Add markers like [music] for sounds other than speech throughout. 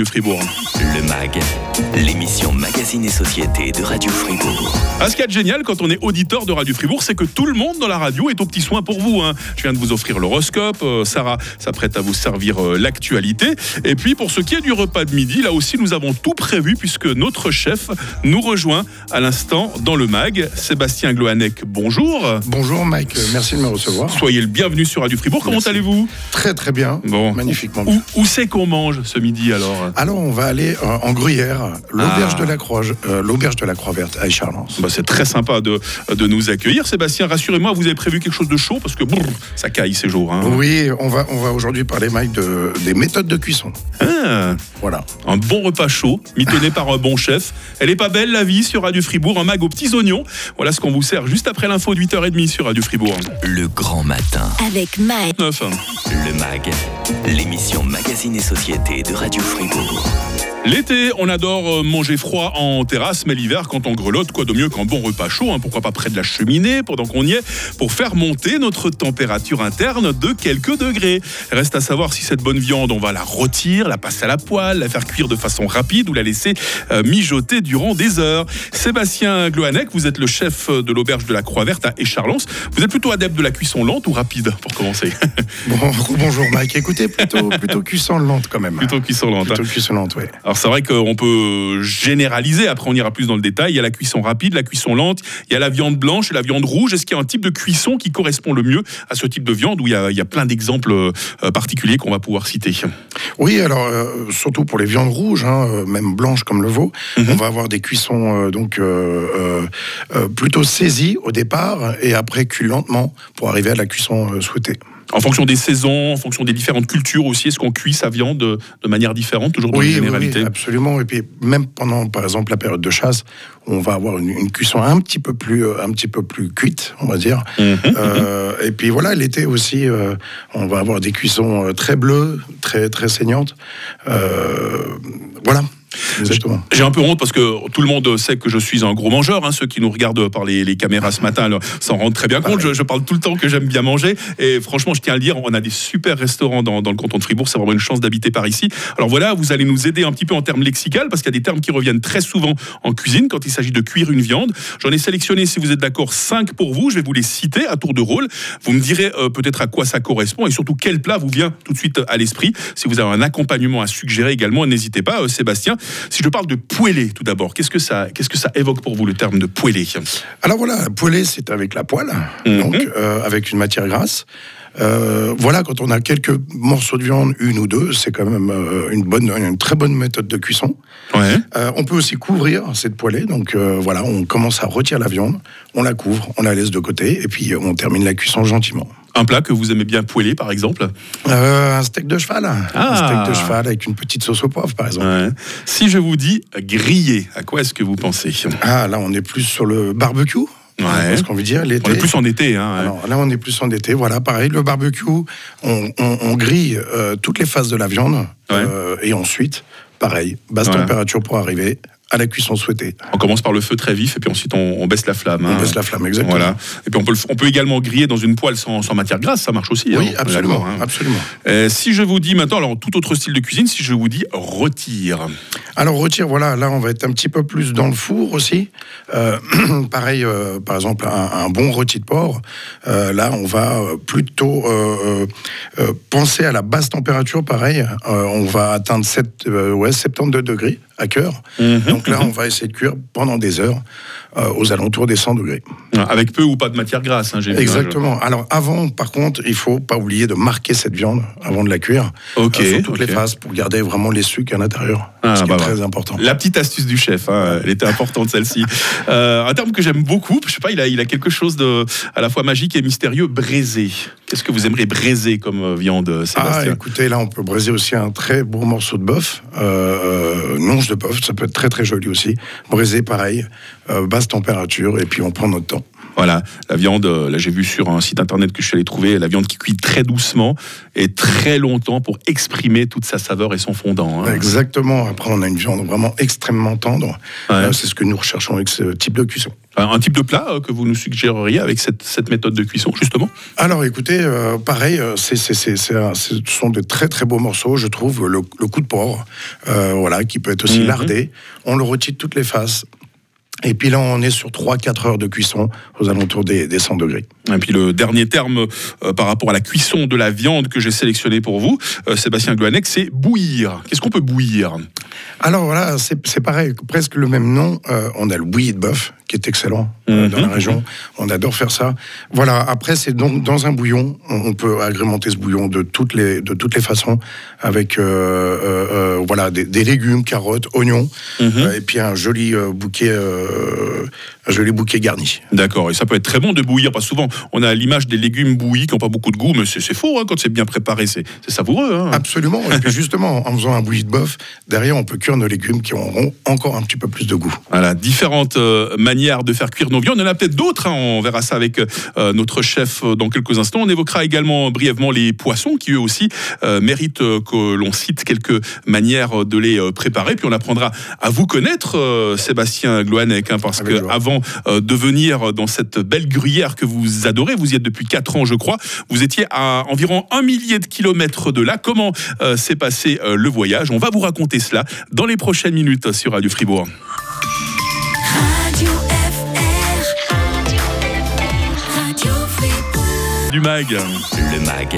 de Fribourg. Le MAG, l'émission Magazine et Société de Radio Fribourg. Ah, ce qui est génial quand on est auditeur de Radio Fribourg, c'est que tout le monde dans la radio est au petit soin pour vous. hein. Je viens de vous offrir l'horoscope, euh, Sarah s'apprête à vous servir euh, l'actualité. Et puis pour ce qui est du repas de midi, là aussi nous avons tout prévu puisque notre chef nous rejoint à l'instant dans le MAG. Sébastien Gloanec, bonjour. Bonjour Mike, Euh, merci de me recevoir. Soyez le bienvenu sur Radio Fribourg. Comment allez-vous? Très très bien, Bon. magnifiquement bien. Où, où c'est qu'on mange ce midi alors? Alors on va aller en Gruyère, l'auberge Ah. de la Croix, euh, l'auberge de la Croix verte à Écharlens. Bah, c'est très sympa de, de nous accueillir. Sébastien, rassurez-moi, vous avez prévu quelque chose de chaud parce que brrr, ça caille ces jours. hein. Oui, on va on va aujourd'hui parler Mike de des méthodes de cuisson. Ah, Voilà. un bon repas chaud, mitonné par un bon chef. Elle est pas belle la vie sur Radio Fribourg, un mag aux petits oignons. Voilà ce qu'on vous sert juste après l'info de 8h30 sur Radio Fribourg. Le grand matin. Avec Mike. 9. Le MAG, l'émission Magazine et Société de Radio Fribourg. L'été, on adore euh, manger froid en terrasse, mais l'hiver, quand on grelotte, quoi de mieux qu'un bon repas chaud, hein, pourquoi pas près de la cheminée, pendant qu'on y est, pour faire monter notre température interne de quelques degrés. Reste à savoir si cette bonne viande, on va la rôtir, la passer à la poêle, la faire cuire de façon rapide ou la laisser euh, mijoter durant des heures. Sébastien Gloanec, vous êtes le chef de l'auberge de la Croix-Verte à Écharlens. Vous êtes plutôt adepte de la cuisson lente ou rapide, pour commencer? Bon, [laughs] bonjour Mike. Écoutez, plutôt plutôt cuisson lente quand même. Plutôt cuisson lente. hein. Plutôt cuisson lente, oui. Alors c'est vrai qu'on peut généraliser, après on ira plus dans le détail, il y a la cuisson rapide, la cuisson lente, il y a la viande blanche et la viande rouge. Est-ce qu'il y a un type de cuisson qui correspond le mieux à ce type de viande où il y a, il y a plein d'exemples euh, particuliers qu'on va pouvoir citer? Oui, alors euh, surtout pour les viandes rouges, hein, euh, même blanches comme le veau, on va avoir des cuissons euh, donc euh, plutôt saisies au départ et après cuit lentement pour arriver à la cuisson souhaitée. En fonction des saisons, en fonction des différentes cultures aussi, est-ce qu'on cuit sa viande de, manière différente, toujours dans Oui, les généralités oui, absolument. Et puis même pendant, par exemple, la période de chasse, on va avoir une, une cuisson un petit peu plus, euh, un petit peu plus cuite, on va dire. Mhm. Euh, et puis voilà, l'été aussi, euh, on va avoir des cuissons très bleues, très très saignantes. Euh, voilà. J'ai un peu honte parce que tout le monde sait que je suis un gros mangeur. hein. Ceux qui nous regardent par les, les caméras ce matin s'en rendent très bien compte. Je, je parle tout le temps que j'aime bien manger. Et franchement, je tiens à le dire, on a des super restaurants dans, dans le canton de Fribourg. C'est vraiment une chance d'habiter par ici. Alors voilà, vous allez nous aider un petit peu en termes lexicales parce qu'il y a des termes qui reviennent très souvent en cuisine quand il s'agit de cuire une viande. J'en ai sélectionné, si vous êtes d'accord, cinq pour vous. Je vais vous les citer à tour de rôle. Vous me direz euh, peut-être à quoi ça correspond et surtout quel plat vous vient tout de suite à l'esprit. Si vous avez un accompagnement à suggérer également, n'hésitez pas, euh, Sébastien. Si je parle de poêlé tout d'abord, qu'est-ce que ça, qu'est-ce que ça évoque pour vous le terme de poêlé Alors voilà, poêlé, c'est avec la poêle, Mhm. donc euh, avec une matière grasse. Euh, voilà, quand on a quelques morceaux de viande, une ou deux, c'est quand même euh, une bonne, une très bonne méthode de cuisson. Ouais. Euh, on peut aussi couvrir cette poêlée. Donc euh, voilà, on commence à retirer la viande, on la couvre, on la laisse de côté, et puis on termine la cuisson gentiment. Un plat que vous aimez bien poêler, par exemple? Un steak de cheval, Ah. un steak de cheval avec une petite sauce au poivre, par exemple. Ouais. Si je vous dis griller, à quoi est-ce que vous pensez? Ah, là, on est plus sur le barbecue. Ouais. Ce qu'on veut dire, l'été. On est plus en été. Hein, ouais. Alors là, on est plus en été. Voilà, pareil, le barbecue, on, on- on grille euh, toutes les phases de la viande. euh, et ensuite, pareil, basse température pour arriver à la cuisson souhaitée. On commence par le feu très vif et puis ensuite on, on baisse la flamme. On hein. baisse la flamme, exactement. Voilà. Et puis on peut, le on peut également griller dans une poêle sans, sans matière grasse, ça marche aussi. hein, Oui, absolument, hein. absolument. Euh, si je vous dis maintenant, alors tout autre style de cuisine, si je vous dis retire. Alors retire, voilà, là on va être un petit peu plus dans le four aussi. Euh, [clears throat] pareil, euh, par exemple, un, un bon rôti de porc. là, on va plutôt penser à la basse température. Pareil, on va atteindre 7, euh, ouais, 72 degrés à cœur. Donc là, on va essayer de cuire pendant des heures aux alentours des 100 degrés. Avec peu ou pas de matière grasse, hein, j'ai vu, hein, Exactement. Alors avant, par contre, il faut pas oublier de marquer cette viande avant de la cuire. Ok, euh, sur toutes ok. les phases pour garder vraiment les sucres à l'intérieur. Ah, ce qui bah, est bah. très important. La petite astuce du chef, hein, elle était importante celle-ci. [laughs] Euh, un terme que j'aime beaucoup, je sais pas, il a, il a quelque chose de à la fois magique et mystérieux, braisé. Qu'est-ce que vous aimeriez braiser comme euh, viande, Ah, Sébastien? écoutez, là, on peut braiser aussi un très beau morceau de bœuf, euh, euh, nonge de bœuf, ça peut être très très joli aussi. Braisé, pareil, euh, basse température, et puis on prend notre temps. Voilà, la viande, euh, là j'ai vu sur un site internet que je suis allé trouver, la viande qui cuit très doucement et très longtemps pour exprimer toute sa saveur et son fondant. hein. Exactement. Après, on a une viande vraiment extrêmement tendre. Ouais. Euh, c'est ce que nous recherchons avec ce type de cuisson. Un type de plat que vous nous suggéreriez avec cette, cette méthode de cuisson, justement? Alors écoutez, euh, pareil, c'est, c'est, c'est, c'est un- ce sont de très très beaux morceaux, je trouve. Le, le coup de porc, euh, voilà, qui peut être aussi Mhm. lardé. On le retire de toutes les faces. Et puis là, on est sur 3-4 heures de cuisson aux alentours des, des 100 degrés. Et puis le dernier terme euh, par rapport à la cuisson de la viande que j'ai sélectionné pour vous, euh, Sébastien Gloanec, c'est bouillir. Qu'est-ce qu'on peut bouillir? Alors voilà, c'est, c'est pareil, presque le même nom. Euh, on a le bouilli de bœuf, qui est excellent euh, dans Mhm. la région. On adore faire ça. Voilà, après, c'est donc dans un bouillon. On, peut agrémenter ce bouillon de toutes les, de toutes les façons, avec euh, euh, voilà, des, des légumes, carottes, oignons, Mhm. et puis un joli bouquet, un joli bouquet garni. D'accord, et ça peut être très bon de bouillir, parce que souvent on a l'image des légumes bouillis qui n'ont pas beaucoup de goût, mais c'est faux, hein, quand c'est bien préparé, c'est savoureux. hein. Absolument. Et puis [laughs] justement, en faisant un bouilli de bœuf, derrière, on peut cuire nos légumes qui auront encore un petit peu plus de goût. Voilà, différentes euh, de faire cuire nos viandes. Il y en a peut-être d'autres, hein, on verra ça avec euh, notre chef euh, dans quelques instants. On évoquera également brièvement les poissons qui eux aussi euh, méritent que l'on cite quelques manières de les préparer. Puis on apprendra à vous connaître, euh, Sébastien Gloanec, hein, parce Avec que joie. avant euh, de venir dans cette belle gruyère que vous adorez, vous y êtes depuis 4 ans je crois, vous étiez à environ un millier de kilomètres de là. Comment euh, s'est passé euh, le voyage? On va vous raconter cela dans les prochaines minutes sur Radio Fribourg. Radio Du mag. Le MAG,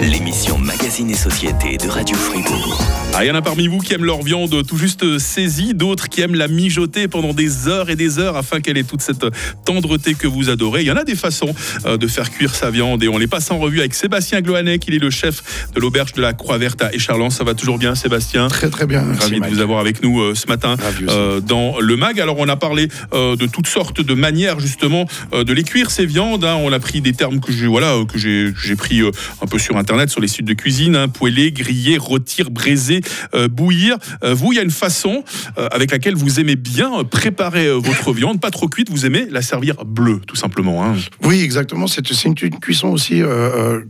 l'émission Magazine et Société de Radio Fribourg. Ah, il y en a parmi vous qui aiment leur viande tout juste saisie, d'autres qui aiment la mijoter pendant des heures et des heures afin qu'elle ait toute cette tendreté que vous adorez. Il y en a des façons euh, de faire cuire sa viande et on les passe en revue avec Sébastien Gloanec. Il est le chef de l'auberge de la Croix-Verte à Écharlens. Ça va toujours bien, Sébastien? Très très bien. Ravi de vous avoir avec nous euh, ce matin euh, dans le mag. Alors on a parlé euh, de toutes sortes de manières justement euh, de les cuire ces viandes. hein. On a pris des termes que j'ai voilà que j'ai pris un peu sur internet sur les sites de cuisine. Hein, poêler, griller, rôtir, braiser, euh, bouillir. Euh, vous, il y a une façon euh, avec laquelle vous aimez bien préparer votre viande, pas trop cuite. Vous aimez la servir bleue, tout simplement. hein. Oui, exactement. C'est une, une cuisson aussi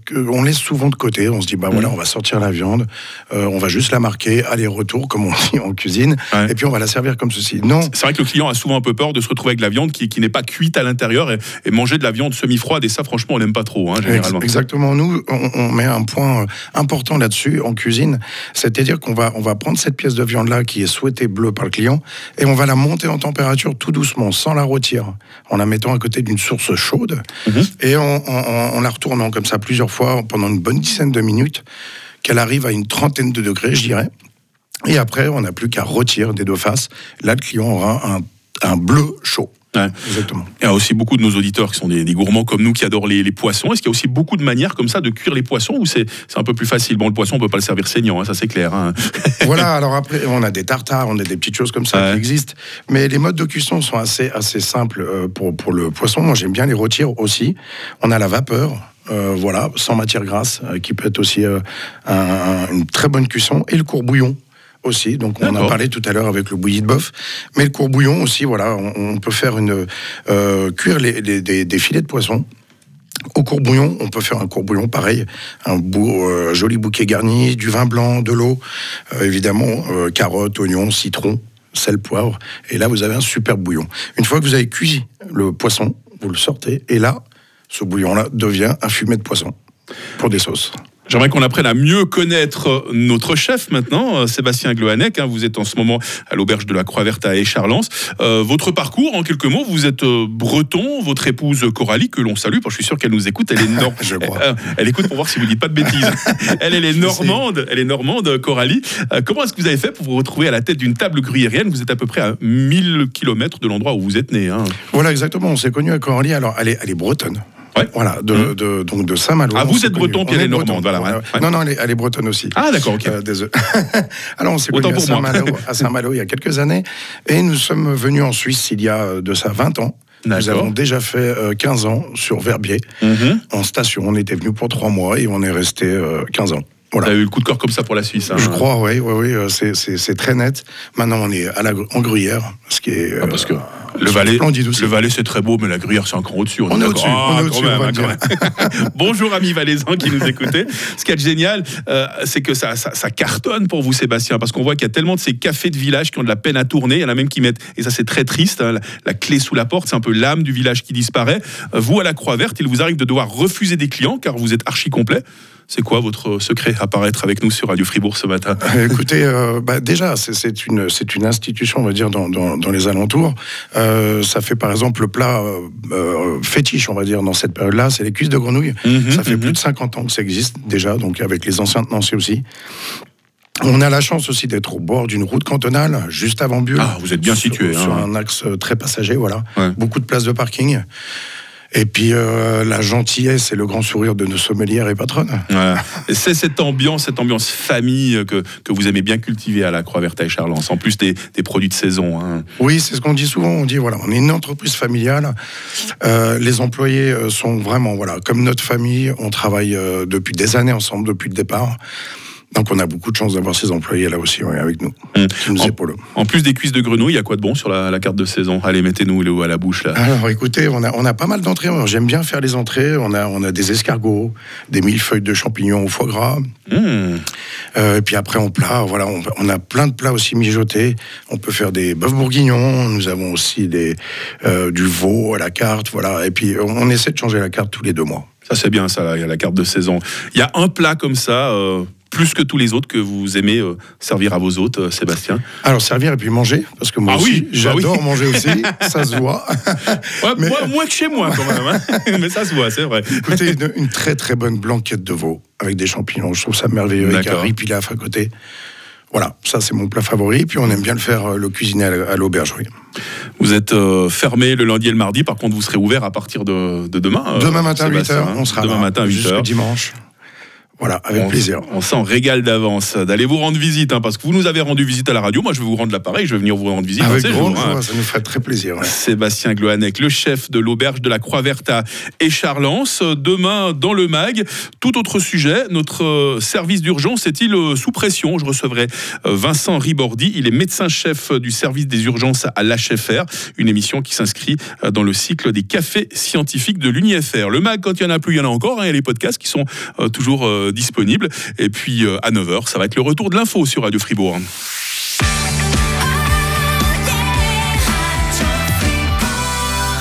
qu'on laisse souvent de côté. On se dit, bah voilà, Mhm. on va sortir la viande, on va juste la marquer, aller-retour, comme on dit en cuisine, Ouais. et puis on va la servir comme ceci. Non, C'est vrai que le client a souvent un peu peur de se retrouver avec de la viande qui, qui n'est pas cuite à l'intérieur et, et manger de la viande semi-froide. Et ça, franchement, on n'aime pas trop, hein, généralement. Exactement. Nous, on, on met un point euh, important là-dessus en cuisine, c'est-à-dire qu'on va, on va prendre cette pièce de viande-là qui est souhaitée bleue par le client et on va la monter en température tout doucement, sans la rôtir, en la mettant à côté d'une source chaude Mhm. et en, en- en- en la retournant comme ça plusieurs fois pendant une bonne dizaine de minutes, qu'elle arrive à une trentaine de degrés, je dirais. Et après, on n'a plus qu'à rôtir des deux faces. Là, le client aura un, un bleu chaud. Ouais. Exactement. Il y a aussi beaucoup de nos auditeurs qui sont des, des gourmands comme nous qui adorent les, les poissons. Est-ce qu'il y a aussi beaucoup de manières comme ça de cuire les poissons ou c'est un peu plus facile? Bon, le poisson, on peut pas le servir saignant, hein, ça c'est clair. hein. [laughs] voilà, alors après, on a des tartares, on a des petites choses comme ça Ouais. qui existent. Mais les modes de cuisson sont assez, assez simples euh, pour, pour le poisson. Moi, j'aime bien les rôtir aussi. On a la vapeur. euh, voilà, sans matière grasse, euh, qui peut être aussi euh, un- un- une très bonne cuisson, et le courbouillon aussi. Donc on en a parlé tout à l'heure avec le bouilli de bœuf, mais le courbouillon aussi. Voilà, on, on peut faire une euh, cuire les, les- des, des filets de poisson. Au courbouillon, on peut faire un courbouillon pareil, un beau, euh, joli bouquet garni, du vin blanc, de l'eau, euh, évidemment, carottes, oignons, citron, sel, poivre. Et là, vous avez un super bouillon. Une fois que vous avez cuit le poisson, vous le sortez, et là, ce bouillon-là devient un fumet de poisson pour des sauces. J'aimerais qu'on apprenne à mieux connaître notre chef maintenant, euh, Sébastien Gloanec. hein. vous êtes en ce moment à l'auberge de la Croix-Verte à Écharlens. Euh, votre parcours, en quelques mots, vous êtes euh, breton, votre épouse Coralie, que l'on salue, parce que je suis sûr qu'elle nous écoute, elle est [laughs] nor- Je crois. Euh, elle écoute pour voir si vous dites pas de bêtises. [laughs] elle, elle est normande, elle est normande, Coralie. Euh, comment est-ce que vous avez fait pour vous retrouver à la tête d'une table gruyérienne Vous êtes à peu près à 1000 km de l'endroit où vous êtes né. hein. Voilà, exactement. On s'est connus avec Coralie. Alors, elle est, elle est bretonne. Ouais. Voilà, de, de- donc de Saint-Malo. Ah, vous êtes breton, puis elle est normande, voilà, ouais. Ouais. Non, non, elle est, elle est bretonne aussi. Ah d'accord, ok. Euh. [laughs] Alors, on s'est connus [laughs] à. Saint-Malo, il y a quelques années, et nous sommes venus en Suisse il y a euh, de ça 20 ans. Nous avons déjà fait euh, 15 ans sur Verbier, Mhm. en station. On était venus pour 3 mois et on est resté euh, 15 ans. Voilà. avez eu le coup de corps comme ça pour la Suisse. hein. Je crois, oui, oui, oui, euh, c'est très net. Maintenant, on est à la, en gruyère, ce qui est Ah, parce que- Le Valais, le Valais c'est très beau, mais la Gruyère c'est cran au-dessus. On Ah, on est au-dessus, même. [laughs] Bonjour amis valaisans qui nous écoutez. Ce qui est génial, euh, c'est que ça, ça, ça cartonne pour vous Sébastien, parce qu'on voit qu'il y a tellement de ces cafés de village qui ont de la peine à tourner. Il y en a même qui mettent, et ça c'est très triste, hein, la, la clé sous la porte, c'est un peu l'âme du village qui disparaît. Euh, Vous à la Croix-Verte, il vous arrive de devoir refuser des clients car vous êtes archi complet. C'est quoi votre secret apparaître avec nous sur Radio Fribourg ce matin [laughs] Euh, Écoutez, euh, bah, déjà, c'est- une, institution, on va dire, dans, dans, dans les alentours. Euh, ça fait par exemple le plat euh, fétiche, on va dire, dans cette période-là, c'est les cuisses de grenouille. Mhm, ça fait mhm. plus de 50 ans que ça existe déjà, donc avec les anciens tenanciers aussi. On a la chance aussi d'être au bord d'une route cantonale, juste avant Bulle. Ah, vous êtes bien sur- situé, Sur hein. un axe très passager, voilà. Ouais. Beaucoup de places de parking. Et puis euh, la gentillesse et le grand sourire de nos sommelières et patronnes. Voilà. C'est cette ambiance, cette ambiance famille que, que vous aimez bien cultiver à la Croix-Verte et Charlens, en plus des, des produits de saison. hein. Oui, c'est ce qu'on dit souvent. On dit voilà, on est une entreprise familiale. Euh, les employés euh, sont vraiment voilà comme notre famille. On travaille euh, depuis des années ensemble depuis le départ. Donc on a beaucoup de chance d'avoir ces employés là aussi ouais, avec nous, qui nous En- épaulent. En plus des cuisses de grenouille, il y a quoi de bon sur la, la carte de saison? Allez, mettez-nous le haut à la bouche là. Alors écoutez, on a, on a pas mal d'entrées. J'aime bien faire les entrées. On a, on a des escargots, des millefeuilles de champignons au foie gras. Mmh. Euh, et puis après, en plat, voilà, on, on a plein de plats aussi mijotés. On peut faire des bœufs bourguignons. Nous avons aussi des, euh, du veau à la carte. Voilà. Et puis, on, on essaie de changer la carte tous les deux mois. Ça c'est bien ça, là, il y a la carte de saison. Il y a un plat comme ça, euh, plus que tous les autres, que vous aimez euh, servir à vos hôtes, euh, Sébastien Alors, servir et puis manger, parce que moi Ah aussi, oui, bah j'adore oui. manger aussi. [laughs] ça se voit. Ouais, Mais- moi- Moins que chez moi quand même, hein. [laughs] mais ça se voit, c'est vrai. Écoutez, une, une très très bonne blanquette de veau avec des champignons. Je trouve ça merveilleux avec un riz pilaf à côté. Voilà, ça c'est mon plat favori. Puis on aime bien le faire, euh, le cuisiner à la- à l'auberge. oui. Vous êtes euh, fermé le lundi et le mardi, par contre vous serez ouvert à partir de, de demain. Demain matin à 8h, Sébastien, hein. on sera Demain là matin à 8h. jusqu'au dimanche. Voilà, avec on, plaisir. On s'en régale d'avance d'aller vous rendre visite, hein, parce que vous nous avez rendu visite à la radio. Moi, je vais vous rendre l'appareil, je vais venir vous rendre visite. Avec grand hein. ça nous ferait très plaisir. ouais. Sébastien Gloanec, le chef de l'auberge de la Croix-Verte à Écharlens. Demain, dans le MAG, tout autre sujet, notre euh, service d'urgence est-il euh, sous pression? Je recevrai euh, Vincent Ribordi, il est médecin-chef du service des urgences à l'HFR, une émission qui s'inscrit dans le cycle des cafés scientifiques de l'UNIFR. Le MAG, quand il y en a plus, il y en a encore, hein, il y a les podcasts qui sont toujours disponibles. Et puis, euh, à 9h, ça va être le retour de l'info sur Radio Fribourg.